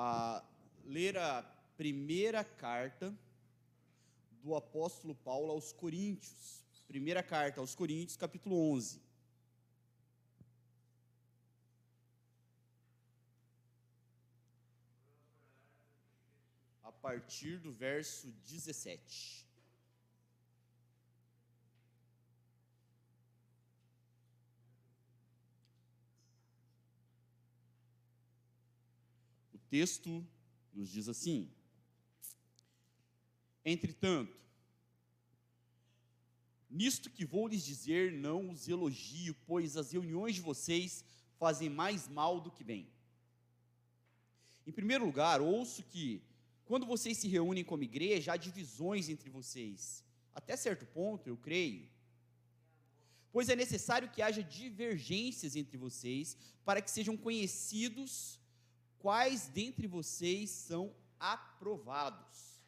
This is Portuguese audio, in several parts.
a ler a primeira carta do apóstolo Paulo aos Coríntios. Primeira carta aos Coríntios, capítulo 11. A partir do verso 17. Texto nos diz assim: Entretanto, nisto que vou lhes dizer, não os elogio, pois as reuniões de vocês fazem mais mal do que bem. Em primeiro lugar, ouço que, quando vocês se reúnem como igreja, há divisões entre vocês. Até certo ponto, eu creio. Pois é necessário que haja divergências entre vocês, para que sejam conhecidos quais dentre vocês são aprovados.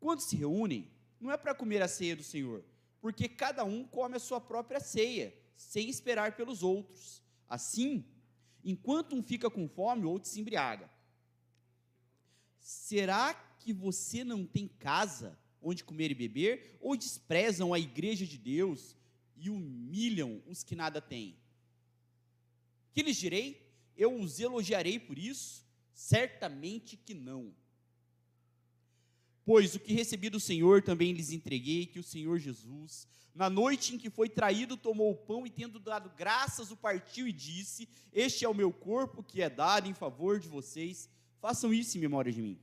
Quando se reúnem, não é para comer a ceia do Senhor, porque cada um come a sua própria ceia, sem esperar pelos outros. Assim, enquanto um fica com fome, o outro se embriaga. Será que você não tem casa onde comer e beber, ou desprezam a igreja de Deus e humilham os que nada têm? Que lhes direi? Eu os elogiarei por isso? Certamente que não. Pois o que recebi do Senhor também lhes entreguei, que o Senhor Jesus, na noite em que foi traído, tomou o pão e, tendo dado graças, o partiu e disse: Este é o meu corpo que é dado em favor de vocês, façam isso em memória de mim.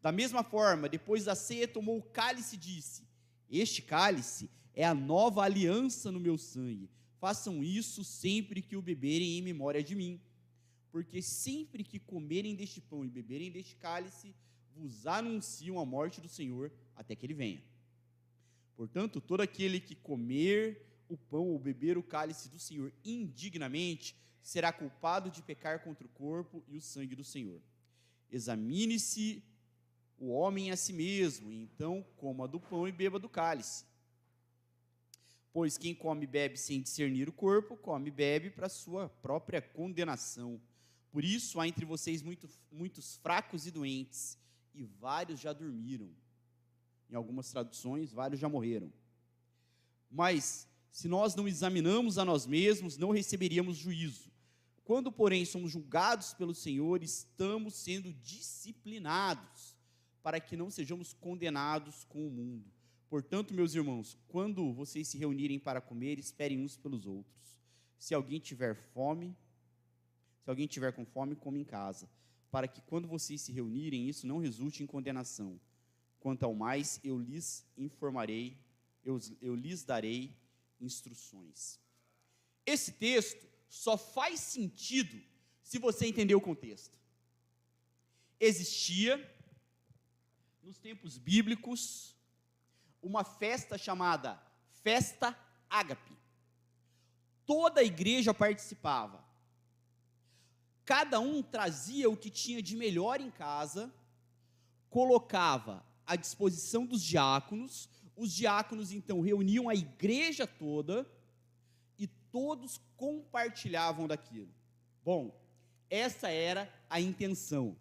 Da mesma forma, depois da ceia, tomou o cálice e disse: Este cálice é a nova aliança no meu sangue. Façam isso sempre que o beberem em memória de mim. Porque sempre que comerem deste pão e beberem deste cálice, vos anunciam a morte do Senhor até que ele venha. Portanto, todo aquele que comer o pão ou beber o cálice do Senhor indignamente será culpado de pecar contra o corpo e o sangue do Senhor. Examine-se o homem a si mesmo, e então coma do pão e beba do cálice. Pois quem come e bebe sem discernir o corpo, come e bebe para sua própria condenação. Por isso há entre vocês muito, muitos fracos e doentes, e vários já dormiram. Em algumas traduções, vários já morreram. Mas, se nós não examinamos a nós mesmos, não receberíamos juízo. Quando, porém, somos julgados pelo Senhor, estamos sendo disciplinados, para que não sejamos condenados com o mundo. Portanto, meus irmãos, quando vocês se reunirem para comer, esperem uns pelos outros. Se alguém tiver fome, se alguém tiver com fome, come em casa para que quando vocês se reunirem, isso não resulte em condenação. Quanto ao mais, eu lhes informarei, eu, eu lhes darei instruções. Esse texto só faz sentido se você entender o contexto. Existia, nos tempos bíblicos, uma festa chamada Festa Ágape. Toda a igreja participava cada um trazia o que tinha de melhor em casa, colocava à disposição dos diáconos, os diáconos então reuniam a igreja toda e todos compartilhavam daquilo. Bom, essa era a intenção.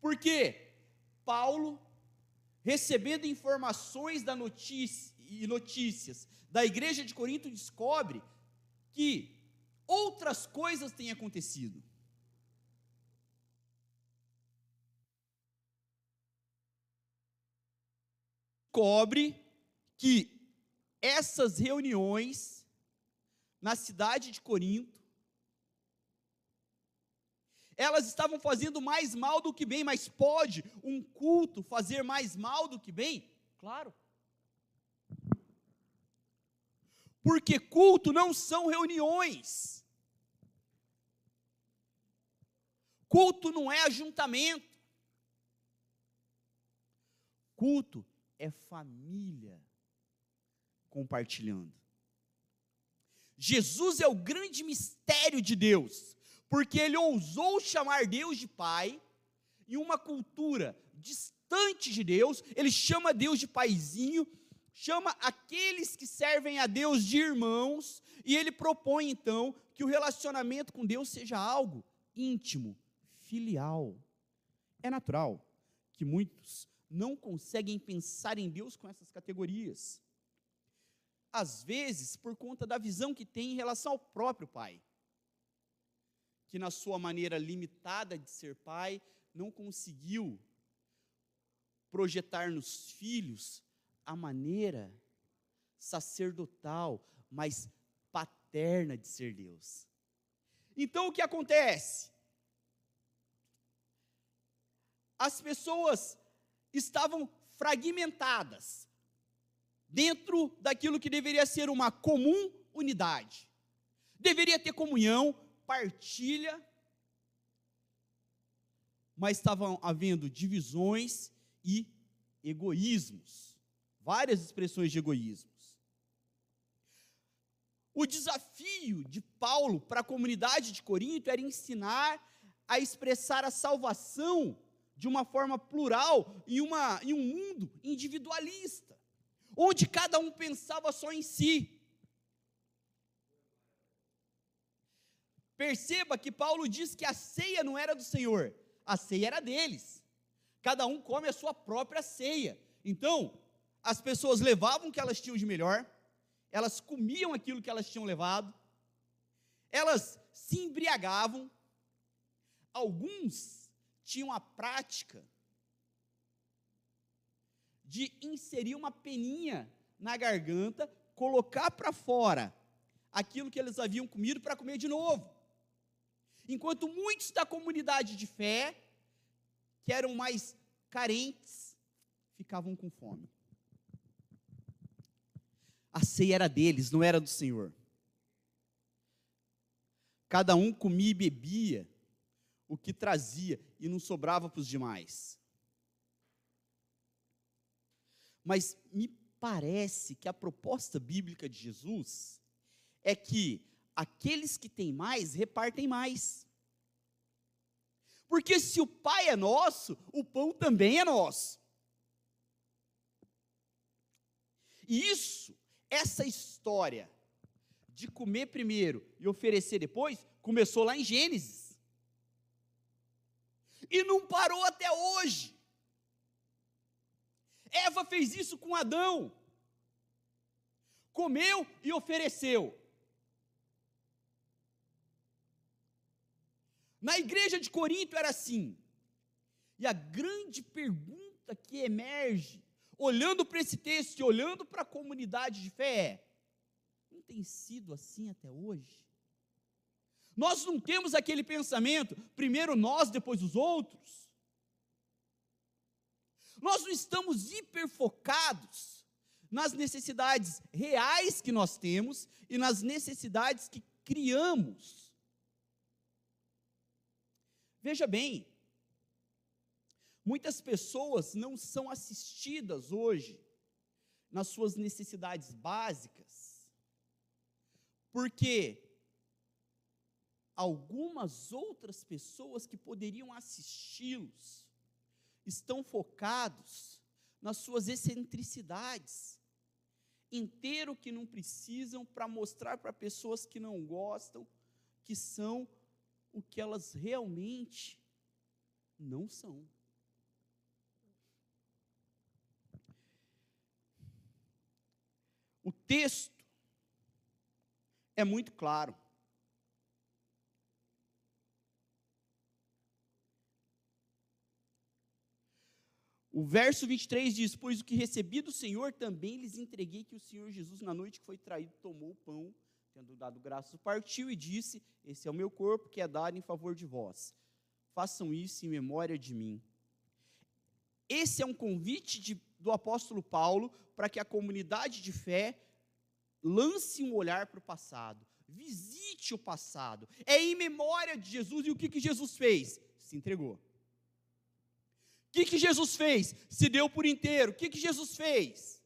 Porque Paulo, recebendo informações da notícia e notícias da igreja de Corinto, descobre que outras coisas têm acontecido. Cobre que essas reuniões na cidade de Corinto, elas estavam fazendo mais mal do que bem, mas pode um culto fazer mais mal do que bem? Claro. Porque culto não são reuniões. Culto não é ajuntamento. Culto é família compartilhando. Jesus é o grande mistério de Deus, porque ele ousou chamar Deus de Pai, em uma cultura distante de Deus, ele chama Deus de paizinho, chama aqueles que servem a Deus de irmãos, e ele propõe então que o relacionamento com Deus seja algo íntimo, filial. É natural que muitos não conseguem pensar em Deus com essas categorias. Às vezes, por conta da visão que tem em relação ao próprio pai, que na sua maneira limitada de ser pai, não conseguiu projetar nos filhos a maneira sacerdotal, mas paterna de ser Deus. Então o que acontece? As pessoas estavam fragmentadas dentro daquilo que deveria ser uma comum unidade. Deveria ter comunhão, partilha, mas estavam havendo divisões e egoísmos, várias expressões de egoísmos. O desafio de Paulo para a comunidade de Corinto era ensinar a expressar a salvação de uma forma plural em, uma, em um mundo individualista, onde cada um pensava só em si. Perceba que Paulo diz que a ceia não era do Senhor, a ceia era deles. Cada um come a sua própria ceia. Então, as pessoas levavam o que elas tinham de melhor, elas comiam aquilo que elas tinham levado, elas se embriagavam, alguns tinham a prática de inserir uma peninha na garganta, colocar para fora aquilo que eles haviam comido para comer de novo. Enquanto muitos da comunidade de fé, que eram mais carentes, ficavam com fome. A ceia era deles, não era do Senhor. Cada um comia e bebia o que trazia e não sobrava para os demais. Mas me parece que a proposta bíblica de Jesus é que aqueles que têm mais repartem mais. Porque se o Pai é nosso, o pão também é nosso. E isso, essa história de comer primeiro e oferecer depois, começou lá em Gênesis. E não parou até hoje. Eva fez isso com Adão. Comeu e ofereceu. Na igreja de Corinto era assim. E a grande pergunta que emerge, olhando para esse texto e olhando para a comunidade de fé, é: não tem sido assim até hoje? Nós não temos aquele pensamento, primeiro nós, depois os outros. Nós não estamos hiperfocados nas necessidades reais que nós temos e nas necessidades que criamos Veja bem, muitas pessoas não são assistidas hoje nas suas necessidades básicas, porque algumas outras pessoas que poderiam assisti-los estão focados nas suas excentricidades, em ter o que não precisam para mostrar para pessoas que não gostam que são o que elas realmente não são. O texto é muito claro. O verso 23 diz: Pois o que recebi do Senhor também lhes entreguei, que o Senhor Jesus, na noite que foi traído, tomou o pão tendo dado graças, partiu e disse: Esse é o meu corpo que é dado em favor de vós. Façam isso em memória de mim. Esse é um convite de, do apóstolo Paulo para que a comunidade de fé lance um olhar para o passado, visite o passado. É em memória de Jesus e o que, que Jesus fez? Se entregou. O que, que Jesus fez? Se deu por inteiro. O que, que Jesus fez?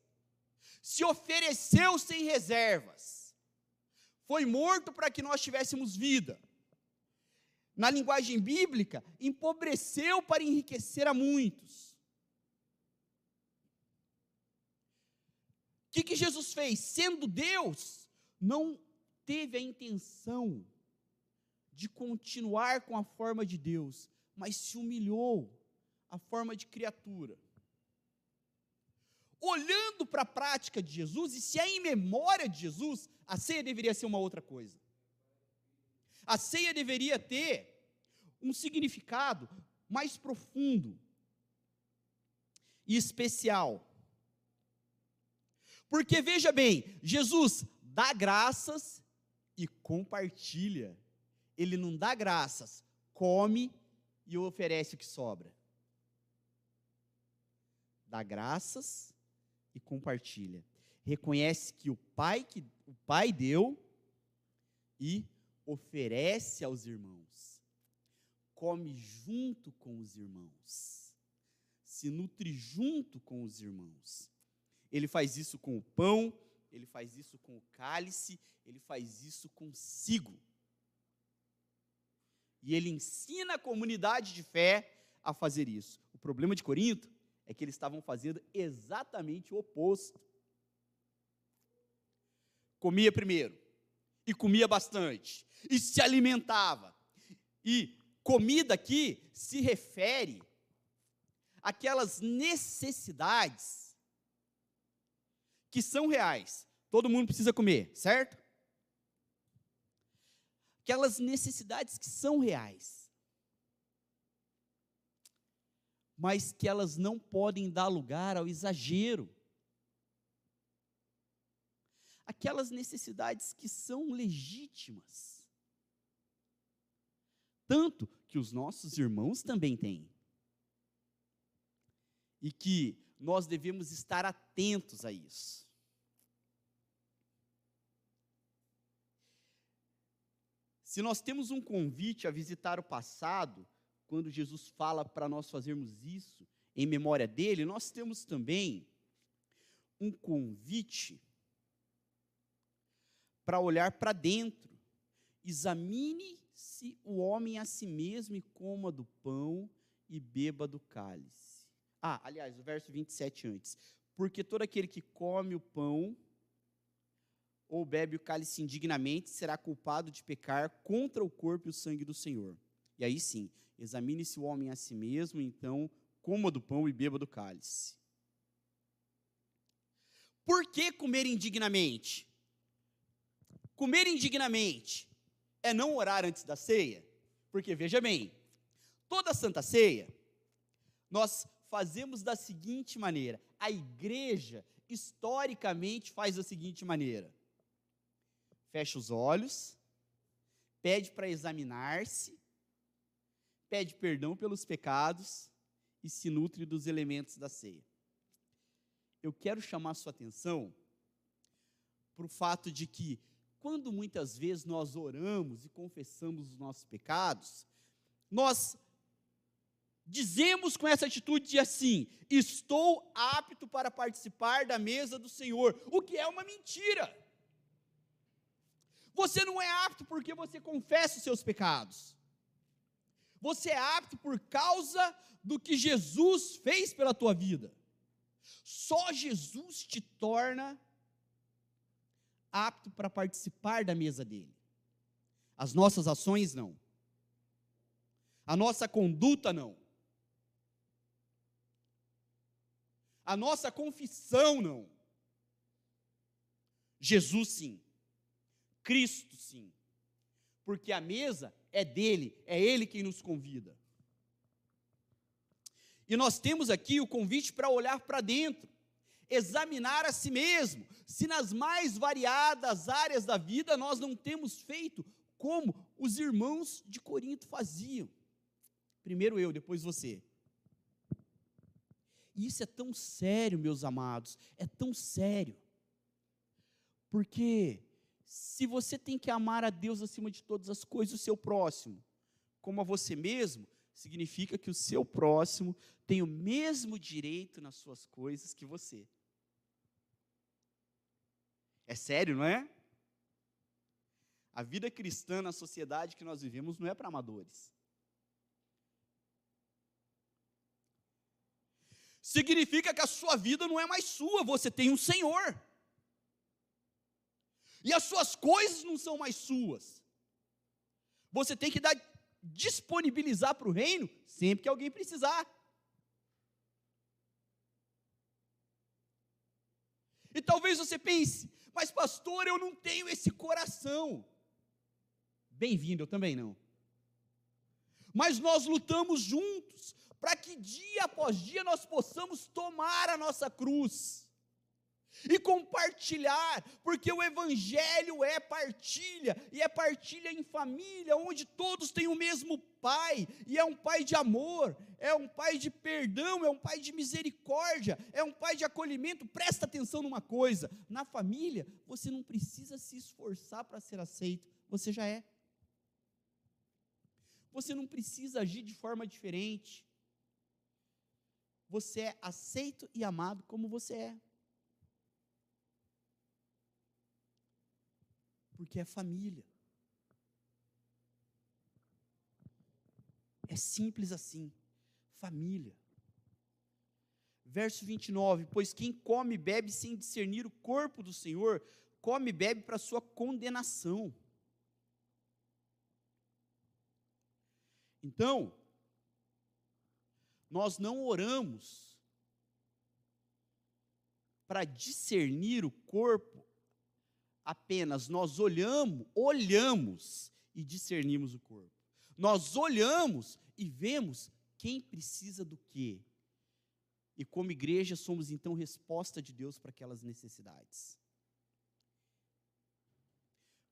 Se ofereceu sem reservas foi morto para que nós tivéssemos vida. Na linguagem bíblica, empobreceu para enriquecer a muitos. O que, que Jesus fez? Sendo Deus, não teve a intenção de continuar com a forma de Deus, mas se humilhou a forma de criatura. Olhando para a prática de Jesus, e se é em memória de Jesus, a ceia deveria ser uma outra coisa. A ceia deveria ter um significado mais profundo e especial. Porque veja bem, Jesus dá graças e compartilha. Ele não dá graças, come e oferece o que sobra. Dá graças e compartilha. Reconhece que o Pai que o Pai deu e oferece aos irmãos. Come junto com os irmãos. Se nutre junto com os irmãos. Ele faz isso com o pão, ele faz isso com o cálice, ele faz isso consigo. E ele ensina a comunidade de fé a fazer isso. O problema de Corinto é que eles estavam fazendo exatamente o oposto. Comia primeiro, e comia bastante, e se alimentava. E comida aqui se refere àquelas necessidades que são reais. Todo mundo precisa comer, certo? Aquelas necessidades que são reais. Mas que elas não podem dar lugar ao exagero. Aquelas necessidades que são legítimas. Tanto que os nossos irmãos também têm. E que nós devemos estar atentos a isso. Se nós temos um convite a visitar o passado, quando Jesus fala para nós fazermos isso em memória dele, nós temos também um convite para olhar para dentro. Examine-se o homem a si mesmo e coma do pão e beba do cálice. Ah, aliás, o verso 27 antes. Porque todo aquele que come o pão ou bebe o cálice indignamente, será culpado de pecar contra o corpo e o sangue do Senhor. E aí sim, examine-se o homem a si mesmo, então coma do pão e beba do cálice. Por que comer indignamente? Comer indignamente é não orar antes da ceia? Porque veja bem, toda santa ceia nós fazemos da seguinte maneira: a igreja historicamente faz da seguinte maneira: fecha os olhos, pede para examinar-se, pede perdão pelos pecados e se nutre dos elementos da ceia. Eu quero chamar sua atenção para o fato de que, quando muitas vezes nós oramos e confessamos os nossos pecados, nós dizemos com essa atitude de assim: estou apto para participar da mesa do Senhor, o que é uma mentira. Você não é apto porque você confessa os seus pecados. Você é apto por causa do que Jesus fez pela tua vida. Só Jesus te torna apto para participar da mesa dele. As nossas ações não. A nossa conduta não. A nossa confissão não. Jesus sim. Cristo, sim. Porque a mesa é dele, é ele quem nos convida. E nós temos aqui o convite para olhar para dentro, examinar a si mesmo, se nas mais variadas áreas da vida nós não temos feito como os irmãos de Corinto faziam. Primeiro eu, depois você. E isso é tão sério, meus amados, é tão sério. Porque se você tem que amar a Deus acima de todas as coisas, o seu próximo, como a você mesmo, significa que o seu próximo tem o mesmo direito nas suas coisas que você. É sério, não é? A vida cristã na sociedade que nós vivemos não é para amadores. Significa que a sua vida não é mais sua, você tem um Senhor e as suas coisas não são mais suas. Você tem que dar disponibilizar para o reino sempre que alguém precisar. E talvez você pense, mas pastor, eu não tenho esse coração. Bem-vindo, eu também não. Mas nós lutamos juntos para que dia após dia nós possamos tomar a nossa cruz e compartilhar, porque o Evangelho é partilha, e é partilha em família, onde todos têm o mesmo Pai, e é um Pai de amor, é um Pai de perdão, é um Pai de misericórdia, é um Pai de acolhimento. Presta atenção numa coisa: na família, você não precisa se esforçar para ser aceito, você já é. Você não precisa agir de forma diferente. Você é aceito e amado como você é. Porque é família. É simples assim. Família. Verso 29: Pois quem come e bebe sem discernir o corpo do Senhor, come e bebe para sua condenação. Então, nós não oramos para discernir o corpo apenas nós olhamos, olhamos e discernimos o corpo. Nós olhamos e vemos quem precisa do quê. E como igreja somos então resposta de Deus para aquelas necessidades.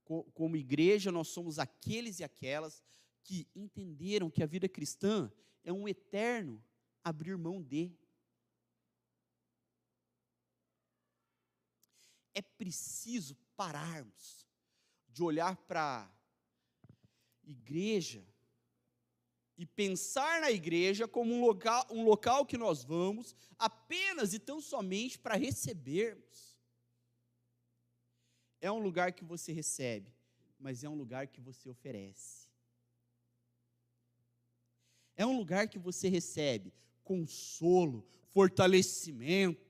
Como igreja nós somos aqueles e aquelas que entenderam que a vida cristã é um eterno abrir mão de. É preciso pararmos de olhar para a igreja e pensar na igreja como um local, um local que nós vamos apenas e tão somente para recebermos. É um lugar que você recebe, mas é um lugar que você oferece. É um lugar que você recebe consolo, fortalecimento,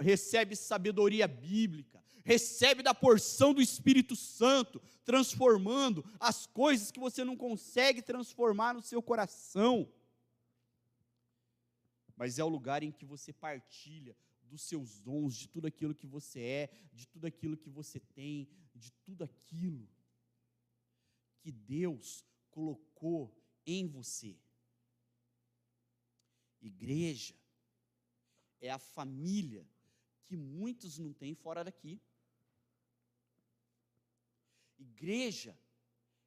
recebe sabedoria bíblica, recebe da porção do Espírito Santo, transformando as coisas que você não consegue transformar no seu coração. Mas é o lugar em que você partilha dos seus dons, de tudo aquilo que você é, de tudo aquilo que você tem, de tudo aquilo que Deus colocou em você. Igreja é a família que muitos não têm fora daqui. Igreja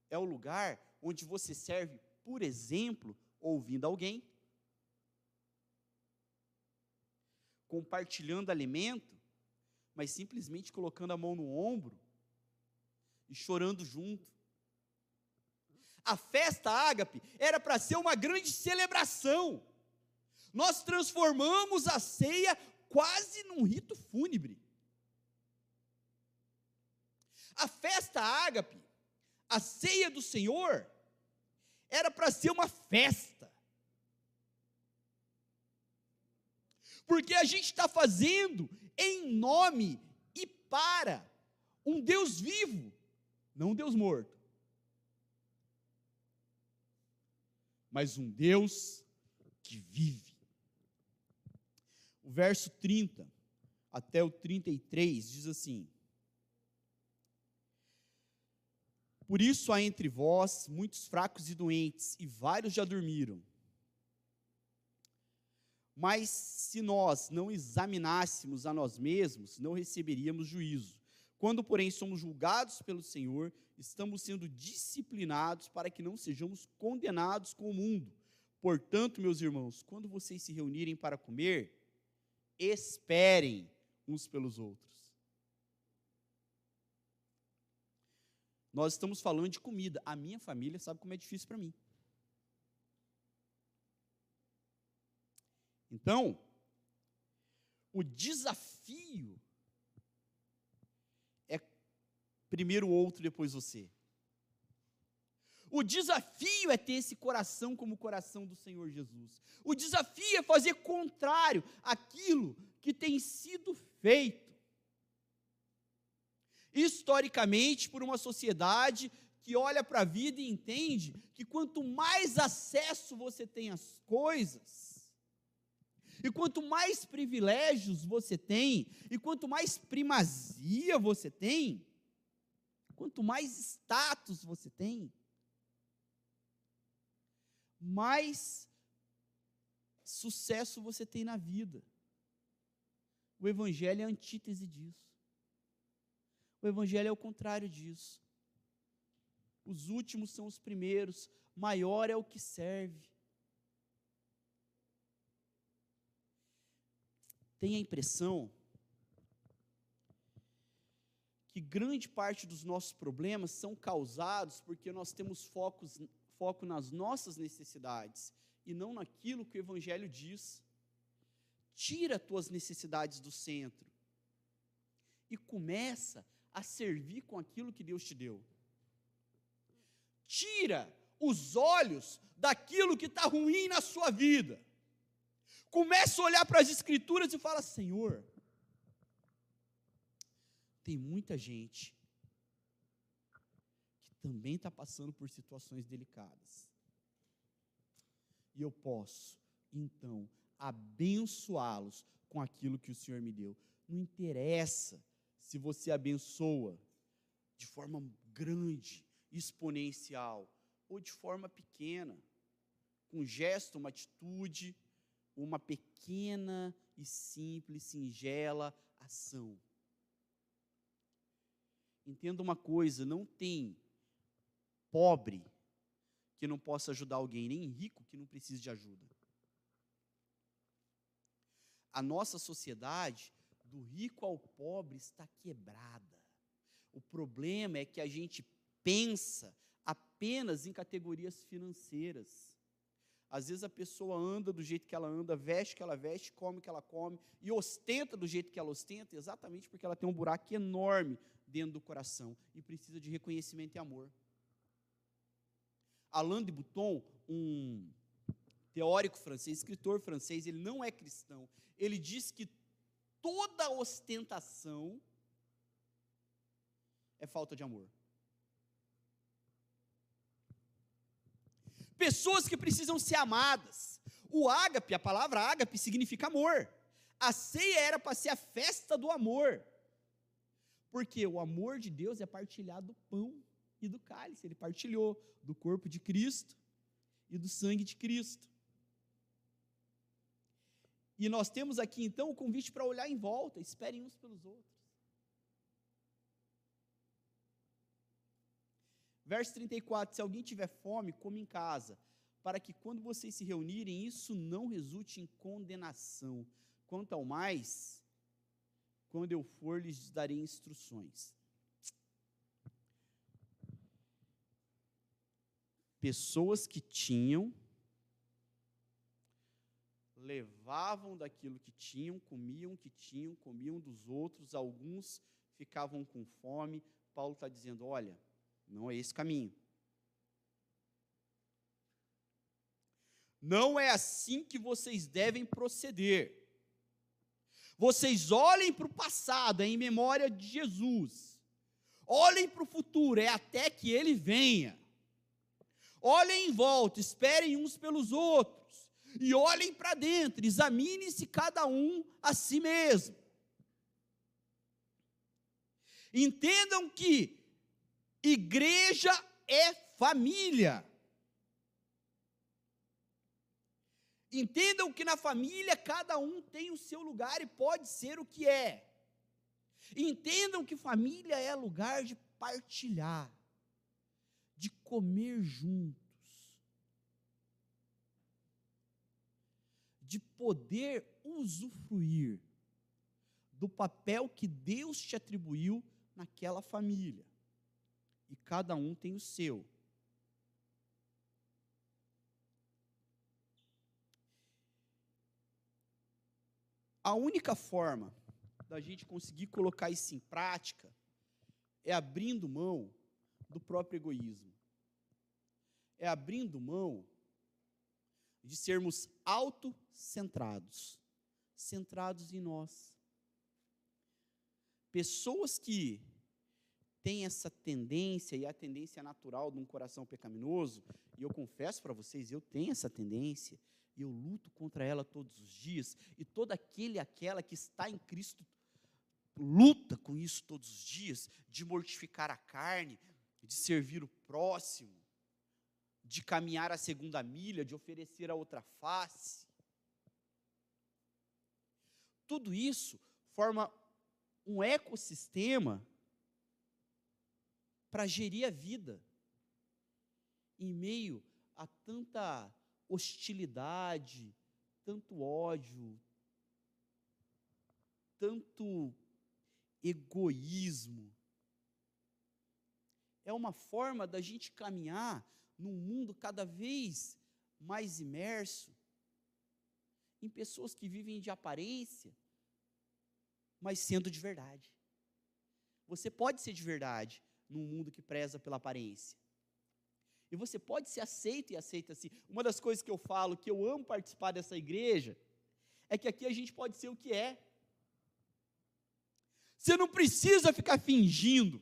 é o lugar onde você serve, por exemplo, ouvindo alguém, compartilhando alimento, mas simplesmente colocando a mão no ombro e chorando junto. A festa ágape era para ser uma grande celebração. Nós transformamos a ceia quase num rito fúnebre. A festa ágape, a ceia do Senhor, era para ser uma festa. Porque a gente está fazendo em nome e para um Deus vivo, não um Deus morto. Mas um Deus que vive. O verso 30 até o 33 diz assim: Por isso há entre vós muitos fracos e doentes, e vários já dormiram. Mas se nós não examinássemos a nós mesmos, não receberíamos juízo. Quando, porém, somos julgados pelo Senhor, estamos sendo disciplinados para que não sejamos condenados com o mundo. Portanto, meus irmãos, quando vocês se reunirem para comer, esperem uns pelos outros. Nós estamos falando de comida. A minha família sabe como é difícil para mim. Então, o desafio é primeiro o outro, depois você. O desafio é ter esse coração como o coração do Senhor Jesus. O desafio é fazer contrário àquilo que tem sido feito historicamente por uma sociedade que olha para a vida e entende que quanto mais acesso você tem às coisas, e quanto mais privilégios você tem, e quanto mais primazia você tem, quanto mais status você tem, mais sucesso você tem na vida. O Evangelho é a antítese disso. O Evangelho é o contrário disso. Os últimos são os primeiros, maior é o que serve. Tem a impressão que grande parte dos nossos problemas são causados porque nós temos focos, foco nas nossas necessidades e não naquilo que o Evangelho diz. Tira as tuas necessidades do centro e começa a servir com aquilo que Deus te deu. Tira os olhos daquilo que está ruim na sua vida. Começa a olhar para as Escrituras e fala: Senhor, tem muita gente que também está passando por situações delicadas. E eu posso, então, abençoá-los com aquilo que o Senhor me deu. Não interessa se você abençoa de forma grande, exponencial, ou de forma pequena, com um gesto, uma atitude, uma pequena e simples, singela ação. Entenda uma coisa: não tem pobre que não possa ajudar alguém, nem rico que não precise de ajuda. A nossa sociedade do rico ao pobre está quebrada. O problema é que a gente pensa apenas em categorias financeiras. Às vezes a pessoa anda do jeito que ela anda, veste que ela veste, come que ela come e ostenta do jeito que ela ostenta, exatamente porque ela tem um buraco enorme dentro do coração e precisa de reconhecimento e amor. Alain de Botton, um teórico francês, escritor francês, ele não é cristão. Ele diz que toda ostentação é falta de amor. Pessoas que precisam ser amadas. O ágape, a palavra ágape significa amor. A ceia era para ser a festa do amor. Porque o amor de Deus é partilhado do pão e do cálice. Ele partilhou do corpo de Cristo e do sangue de Cristo. E nós temos aqui então o convite para olhar em volta, esperem uns pelos outros. Verso 34: Se alguém tiver fome, come em casa, para que quando vocês se reunirem, isso não resulte em condenação. Quanto ao mais, quando eu for, lhes darei instruções. Pessoas que tinham levavam daquilo que tinham, comiam que tinham, comiam dos outros, alguns ficavam com fome. Paulo está dizendo: olha, não é esse caminho. Não é assim que vocês devem proceder. Vocês olhem para o passado, é em memória de Jesus. Olhem para o futuro, é até que ele venha. Olhem em volta, esperem uns pelos outros e olhem para dentro, examine-se cada um a si mesmo. Entendam que igreja é família. Entendam que na família cada um tem o seu lugar e pode ser o que é. Entendam que família é lugar de partilhar, de comer junto de poder usufruir do papel que Deus te atribuiu naquela família. E cada um tem o seu. A única forma da gente conseguir colocar isso em prática é abrindo mão do próprio egoísmo. É abrindo mão de sermos autocentrados, centrados em nós. Pessoas que tem essa tendência, e a tendência natural de um coração pecaminoso, e eu confesso para vocês, eu tenho essa tendência, e eu luto contra ela todos os dias, e todo aquele aquela que está em Cristo luta com isso todos os dias, de mortificar a carne, de servir o próximo, de caminhar a segunda milha, de oferecer a outra face. Tudo isso forma um ecossistema para gerir a vida em meio a tanta hostilidade, tanto ódio, tanto egoísmo. É uma forma da gente caminhar num mundo cada vez mais imerso em pessoas que vivem de aparência, mas sendo de verdade. Você pode ser de verdade num mundo que preza pela aparência. E você pode ser aceito e aceita assim. Uma das coisas que eu falo, que eu amo participar dessa igreja, é que aqui a gente pode ser o que é. Você não precisa ficar fingindo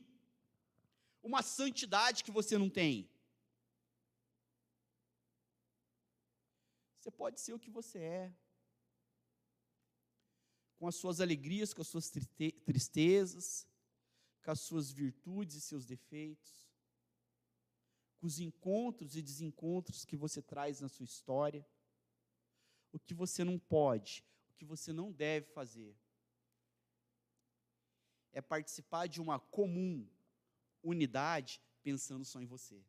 uma santidade que você não tem. Você pode ser o que você é. Com as suas alegrias, com as suas tristezas, com as suas virtudes e seus defeitos, com os encontros e desencontros que você traz na sua história. O que você não pode, o que você não deve fazer é participar de uma comum unidade pensando só em você.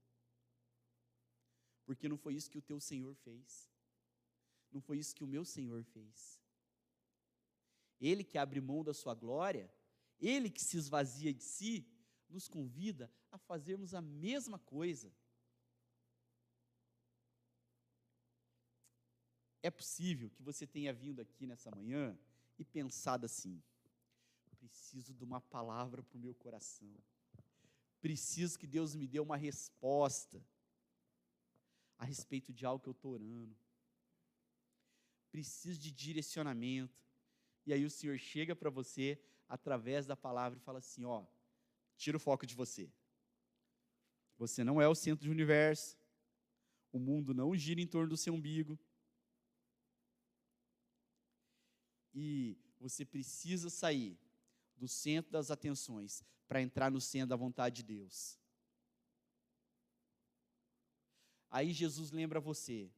Porque não foi isso que o teu Senhor fez. Não foi isso que o meu Senhor fez. Ele que abre mão da sua glória, ele que se esvazia de si, nos convida a fazermos a mesma coisa. É possível que você tenha vindo aqui nessa manhã e pensado assim: preciso de uma palavra para o meu coração. Preciso que Deus me dê uma resposta a respeito de algo que eu estou orando. Preciso de direcionamento. E aí o Senhor chega para você através da palavra e fala assim: ó, tira o foco de você. Você não é o centro do universo. O mundo não gira em torno do seu umbigo. E você precisa sair do centro das atenções para entrar no centro da vontade de Deus. Aí Jesus lembra você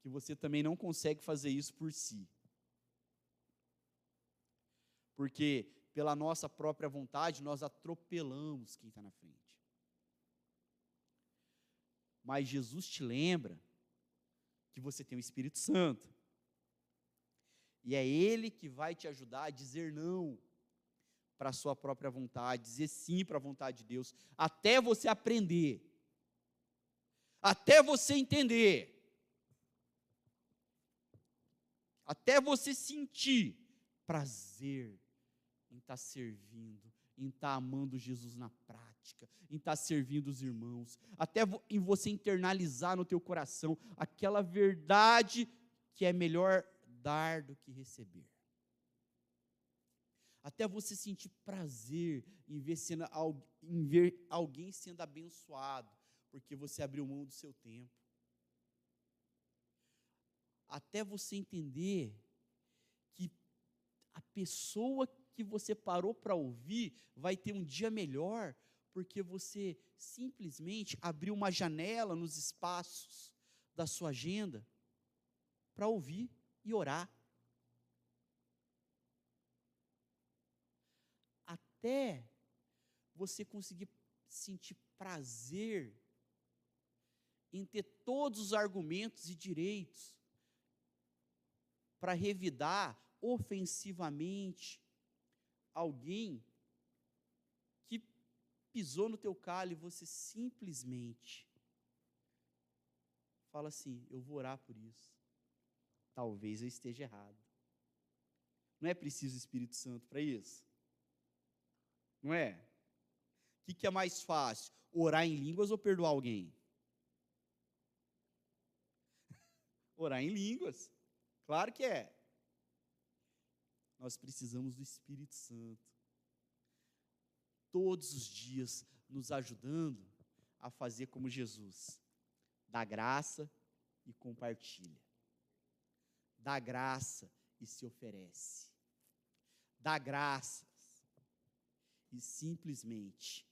que você também não consegue fazer isso por si. Porque pela nossa própria vontade nós atropelamos quem está na frente. Mas Jesus te lembra que você tem o Espírito Santo. E é Ele que vai te ajudar a dizer não para a sua própria vontade, dizer sim para a vontade de Deus, até você aprender, até você entender, até você sentir prazer em estar tá servindo, em estar tá amando Jesus na prática, em estar tá servindo os irmãos, até em você internalizar no teu coração aquela verdade que é melhor dar do que receber até você sentir prazer em ver, sendo, em ver alguém sendo abençoado, porque você abriu mão do seu tempo. Até você entender que a pessoa que você parou para ouvir vai ter um dia melhor, porque você simplesmente abriu uma janela nos espaços da sua agenda para ouvir e orar. até você conseguir sentir prazer em ter todos os argumentos e direitos para revidar ofensivamente alguém que pisou no teu calo e você simplesmente fala assim: Eu vou orar por isso. Talvez eu esteja errado. Não é preciso Espírito Santo para isso? Não é? O que, que é mais fácil? Orar em línguas ou perdoar alguém? Orar em línguas. Claro que é. Nós precisamos do Espírito Santo todos os dias nos ajudando a fazer como Jesus. Dá graça e compartilha. Dá graça e se oferece. Dá graças e simplesmente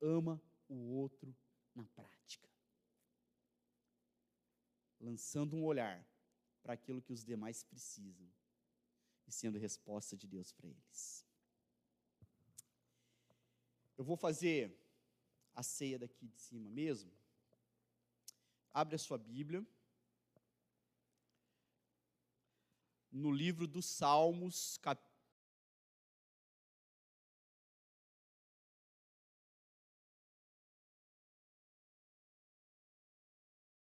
ama o outro na prática. Lançando um olhar para aquilo que os demais precisam e sendo resposta de Deus para eles. Eu vou fazer a ceia daqui de cima mesmo. Abre a sua Bíblia. No livro dos Salmos, capítulo